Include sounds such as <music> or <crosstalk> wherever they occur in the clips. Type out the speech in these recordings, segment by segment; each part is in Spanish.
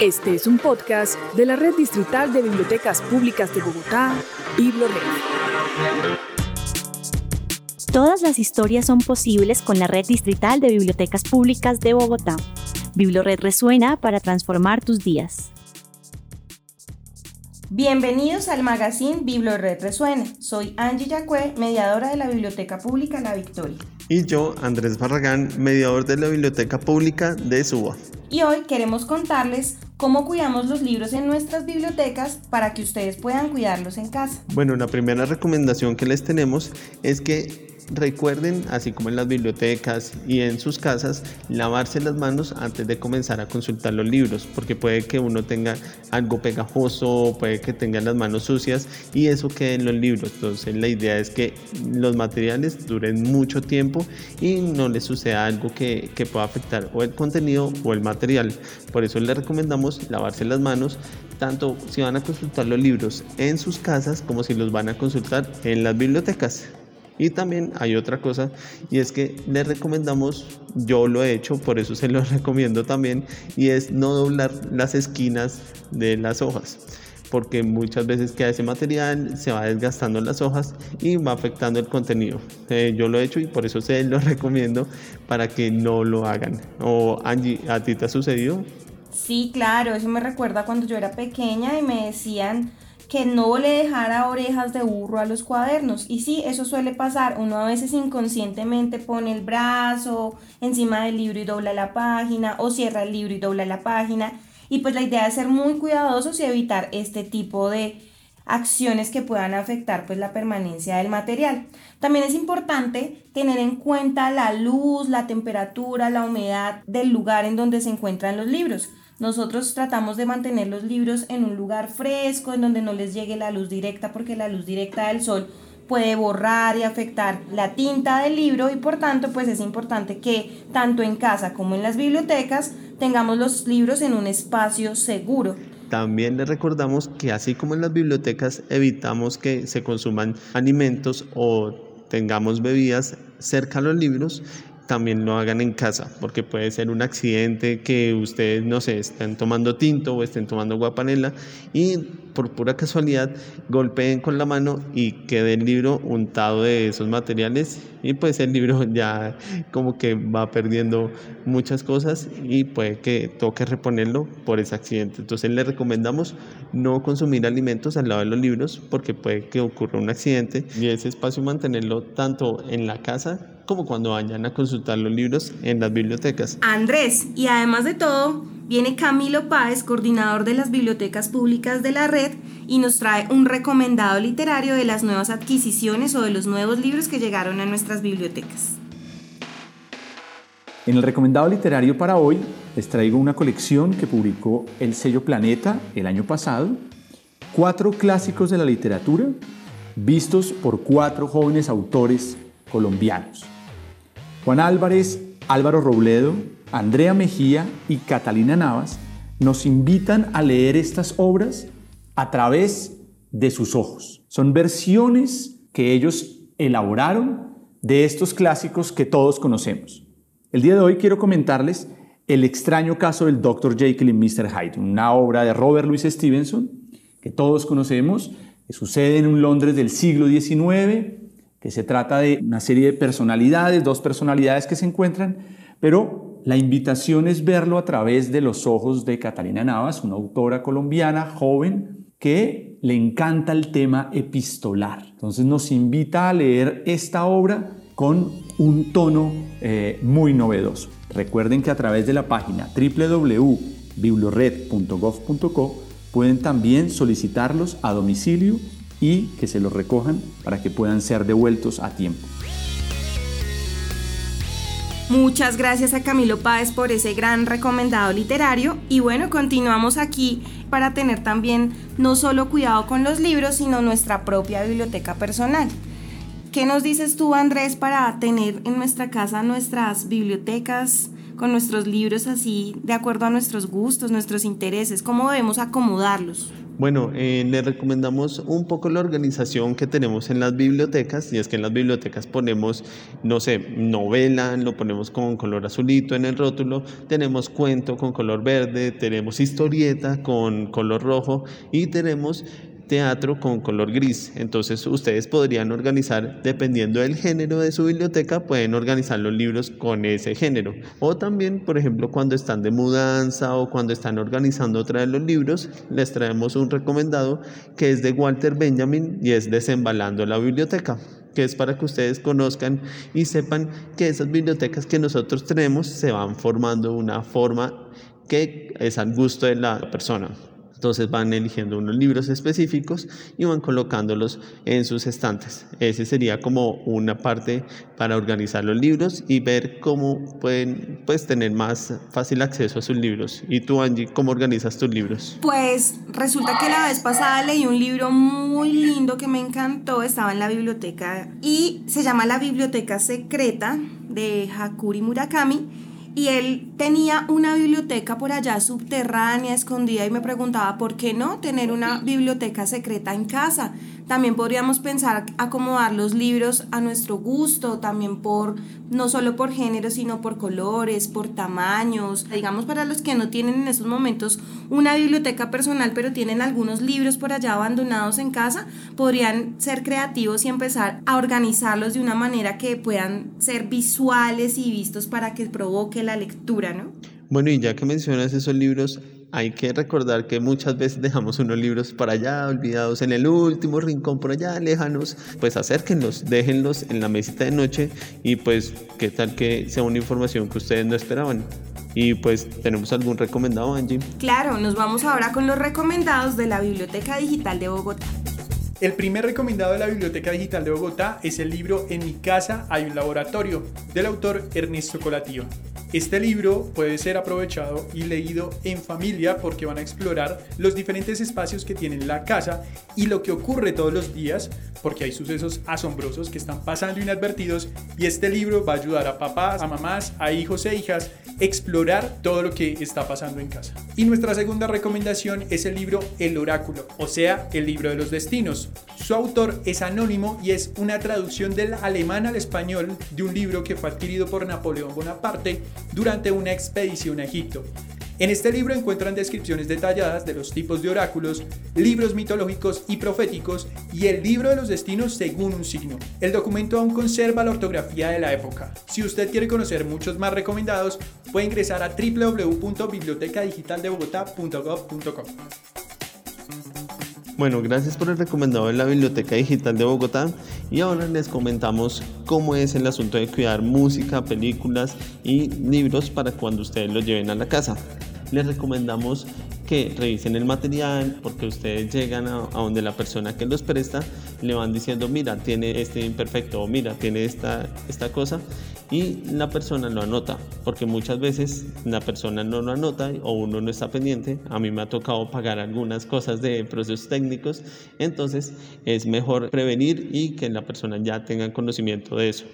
Este es un podcast de la Red Distrital de Bibliotecas Públicas de Bogotá, BibloRed. Todas las historias son posibles con la Red Distrital de Bibliotecas Públicas de Bogotá. BibloRed resuena para transformar tus días. Bienvenidos al magazine BibloRed Resuena. Soy Angie Yacue, mediadora de la Biblioteca Pública La Victoria. Y yo, Andrés Barragán, mediador de la Biblioteca Pública de Suba. Y hoy queremos contarles cómo cuidamos los libros en nuestras bibliotecas para que ustedes puedan cuidarlos en casa. Bueno, la primera recomendación que les tenemos es que Recuerden, así como en las bibliotecas y en sus casas, lavarse las manos antes de comenzar a consultar los libros, porque puede que uno tenga algo pegajoso, puede que tenga las manos sucias y eso quede en los libros. Entonces la idea es que los materiales duren mucho tiempo y no les suceda algo que, que pueda afectar o el contenido o el material. Por eso les recomendamos lavarse las manos tanto si van a consultar los libros en sus casas como si los van a consultar en las bibliotecas. Y también hay otra cosa y es que les recomendamos, yo lo he hecho, por eso se lo <laughs> recomiendo también, y es no doblar las esquinas de las hojas porque muchas veces queda ese material, se va desgastando las hojas y va afectando el contenido. Eh, yo lo he hecho y por eso se lo <laughs> recomiendo para que no lo hagan. O Angie, ¿a ti te ha sucedido? Sí, claro, eso me recuerda cuando yo era pequeña y me decían que no le dejara orejas de burro a los cuadernos. Y sí, eso suele pasar. Uno a veces inconscientemente pone el brazo encima del libro y dobla la página, o cierra el libro y dobla la página. Y pues la idea es ser muy cuidadosos y evitar este tipo de acciones que puedan afectar pues la permanencia del material. También es importante tener en cuenta la luz, la temperatura, la humedad del lugar en donde se encuentran los libros. Nosotros tratamos de mantener los libros en un lugar fresco, en donde no les llegue la luz directa, porque la luz directa del sol puede borrar y afectar la tinta del libro y por tanto pues es importante que tanto en casa como en las bibliotecas tengamos los libros en un espacio seguro. También les recordamos que así como en las bibliotecas evitamos que se consuman alimentos o tengamos bebidas cerca a los libros, también lo hagan en casa, porque puede ser un accidente que ustedes, no sé, estén tomando tinto o estén tomando guapanela y por pura casualidad golpeen con la mano y quede el libro untado de esos materiales y pues el libro <laughs> ya como que va perdiendo muchas cosas y puede que toque reponerlo por ese accidente. Entonces le recomendamos no consumir alimentos al lado de los libros porque puede que ocurra un accidente y ese espacio mantenerlo tanto en la casa como cuando vayan a consultar los libros en las bibliotecas. Andrés, y además de todo, viene Camilo Páez, coordinador de las bibliotecas públicas de la red, y nos trae un recomendado literario de las nuevas adquisiciones o de los nuevos libros que llegaron a nuestras bibliotecas. En el recomendado literario para hoy les traigo una colección que publicó el sello Planeta el año pasado, cuatro clásicos de la literatura vistos por cuatro jóvenes autores colombianos. Juan Álvarez, Álvaro Robledo, Andrea Mejía y Catalina Navas nos invitan a leer estas obras a través de sus ojos. Son versiones que ellos elaboraron de estos clásicos que todos conocemos. El día de hoy quiero comentarles El extraño caso del Dr. Jekyll y Mr. Hyde, una obra de Robert Louis Stevenson que todos conocemos, que sucede en un Londres del siglo XIX, que se trata de una serie de personalidades, dos personalidades que se encuentran, pero la invitación es verlo a través de los ojos de Catalina Navas, una autora colombiana joven que le encanta el tema epistolar. Entonces nos invita a leer esta obra con un tono eh, muy novedoso. Recuerden que a través de la página www.biblored.gov.co pueden también solicitarlos a domicilio y que se los recojan para que puedan ser devueltos a tiempo. Muchas gracias a Camilo Páez por ese gran recomendado literario y bueno, continuamos aquí para tener también no solo cuidado con los libros, sino nuestra propia biblioteca personal. ¿Qué nos dices tú, Andrés, para tener en nuestra casa nuestras bibliotecas con nuestros libros así, de acuerdo a nuestros gustos, nuestros intereses? ¿Cómo debemos acomodarlos? Bueno, eh, le recomendamos un poco la organización que tenemos en las bibliotecas, y es que en las bibliotecas ponemos, no sé, novela, lo ponemos con color azulito en el rótulo, tenemos cuento con color verde, tenemos historieta con color rojo y tenemos teatro con color gris. Entonces ustedes podrían organizar, dependiendo del género de su biblioteca, pueden organizar los libros con ese género. O también, por ejemplo, cuando están de mudanza o cuando están organizando otra de los libros, les traemos un recomendado que es de Walter Benjamin y es Desembalando la Biblioteca que es para que ustedes conozcan y sepan que esas bibliotecas que nosotros tenemos se van formando una forma que es al gusto de la persona. Entonces van eligiendo unos libros específicos y van colocándolos en sus estantes. Ese sería como una parte para organizar los libros y ver cómo pueden pues, tener más fácil acceso a sus libros. ¿Y tú, Angie, cómo organizas tus libros? Pues resulta que la vez pasada leí un libro muy lindo que me encantó, estaba en la biblioteca y se llama La Biblioteca Secreta de Hakuri Murakami y él tenía una biblioteca por allá subterránea, escondida, y me preguntaba, ¿por qué no tener una biblioteca secreta en casa? También podríamos pensar acomodar los libros a nuestro gusto, también por, no solo por género, sino por colores, por tamaños. Digamos, para los que no tienen en estos momentos una biblioteca personal, pero tienen algunos libros por allá abandonados en casa, podrían ser creativos y empezar a organizarlos de una manera que puedan ser visuales y vistos para que la lectura, ¿no? Bueno, y ya que mencionas esos libros, hay que recordar que muchas veces dejamos unos libros para allá, olvidados en el último rincón por allá, lejanos. Pues acérquenlos, déjenlos en la mesita de noche y pues qué tal que sea una información que ustedes no esperaban. Y pues tenemos algún recomendado, Angie. Claro, nos vamos ahora con los recomendados de la Biblioteca Digital de Bogotá. El primer recomendado de la Biblioteca Digital de Bogotá es el libro En mi casa hay un laboratorio, del autor Ernesto Colatío. Este libro puede ser aprovechado y leído en familia porque van a explorar los diferentes espacios que tiene la casa y lo que ocurre todos los días porque hay sucesos asombrosos que están pasando inadvertidos y este libro va a ayudar a papás, a mamás, a hijos e hijas explorar todo lo que está pasando en casa. Y nuestra segunda recomendación es el libro El Oráculo, o sea, el libro de los destinos. Su autor es anónimo y es una traducción del alemán al español de un libro que fue adquirido por Napoleón Bonaparte durante una expedición a Egipto. En este libro encuentran descripciones detalladas de los tipos de oráculos, libros mitológicos y proféticos y el libro de los destinos según un signo. El documento aún conserva la ortografía de la época. Si usted quiere conocer muchos más recomendados, puede ingresar a www.bibliotecadigitaldebogotá.gov.co. Bueno, gracias por el recomendado de la Biblioteca Digital de Bogotá y ahora les comentamos cómo es el asunto de cuidar música, películas y libros para cuando ustedes los lleven a la casa. Les recomendamos que revisen el material porque ustedes llegan a, donde la persona que los presta le van diciendo mira tiene este imperfecto o mira tiene esta, esta cosa y la persona lo anota porque muchas veces la persona no lo anota o uno no está pendiente a mí me ha tocado pagar algunas cosas de procesos técnicos entonces es mejor prevenir y que la persona ya tenga conocimiento de eso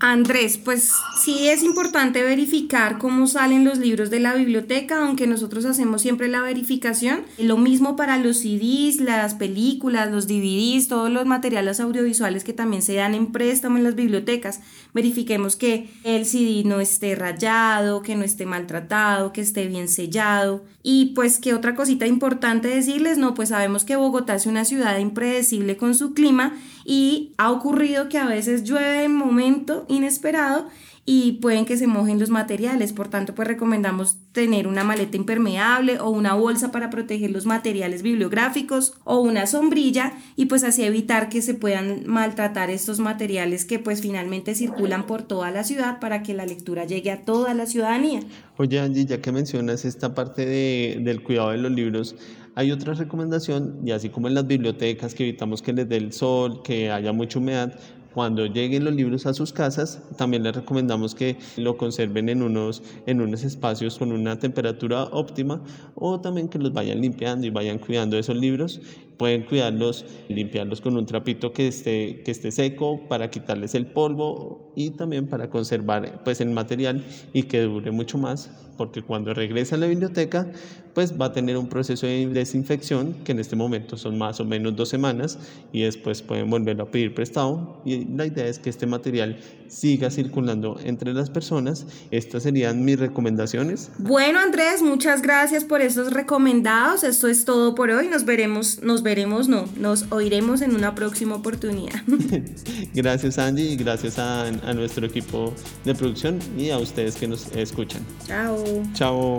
Andrés, pues sí es importante verificar cómo salen los libros de la biblioteca, aunque nosotros hacemos siempre la verificación. Lo mismo para los CDs, las películas, los DVDs, todos los materiales audiovisuales que también se dan en préstamo en las bibliotecas. Verifiquemos que el CD no esté rayado, que no esté maltratado, que esté bien sellado. Y pues que otra cosita importante decirles, no, pues sabemos que Bogotá es una ciudad impredecible con su clima y ha ocurrido que a veces llueve en momento inesperado y pueden que se mojen los materiales. Por tanto, pues recomendamos tener una maleta impermeable o una bolsa para proteger los materiales bibliográficos o una sombrilla y pues así evitar que se puedan maltratar estos materiales que pues finalmente circulan por toda la ciudad para que la lectura llegue a toda la ciudadanía. Oye Angie, ya que mencionas esta parte de, del cuidado de los libros, hay otra recomendación, y así como en las bibliotecas, que evitamos que les dé el sol, que haya mucha humedad, cuando lleguen los libros a sus casas, también les recomendamos que lo conserven en unos, en unos espacios con una temperatura óptima o también que los vayan limpiando y vayan cuidando esos libros. Pueden cuidarlos, limpiarlos con un trapito que esté, que esté seco para quitarles el polvo y también para conservar pues, el material y que dure mucho más, porque cuando regresa a la biblioteca, pues va a tener un proceso de desinfección que en este momento son más o menos dos semanas y después pueden volverlo a pedir prestado y la idea es que este material siga circulando entre las personas. Estas serían mis recomendaciones. Bueno, Andrés, muchas gracias por esos recomendados. Esto es todo por hoy. Nos veremos, nos veremos, no, nos oiremos en una próxima oportunidad. <laughs> gracias, Angie, y gracias a, a nuestro equipo de producción y a ustedes que nos escuchan. Chao. Chao.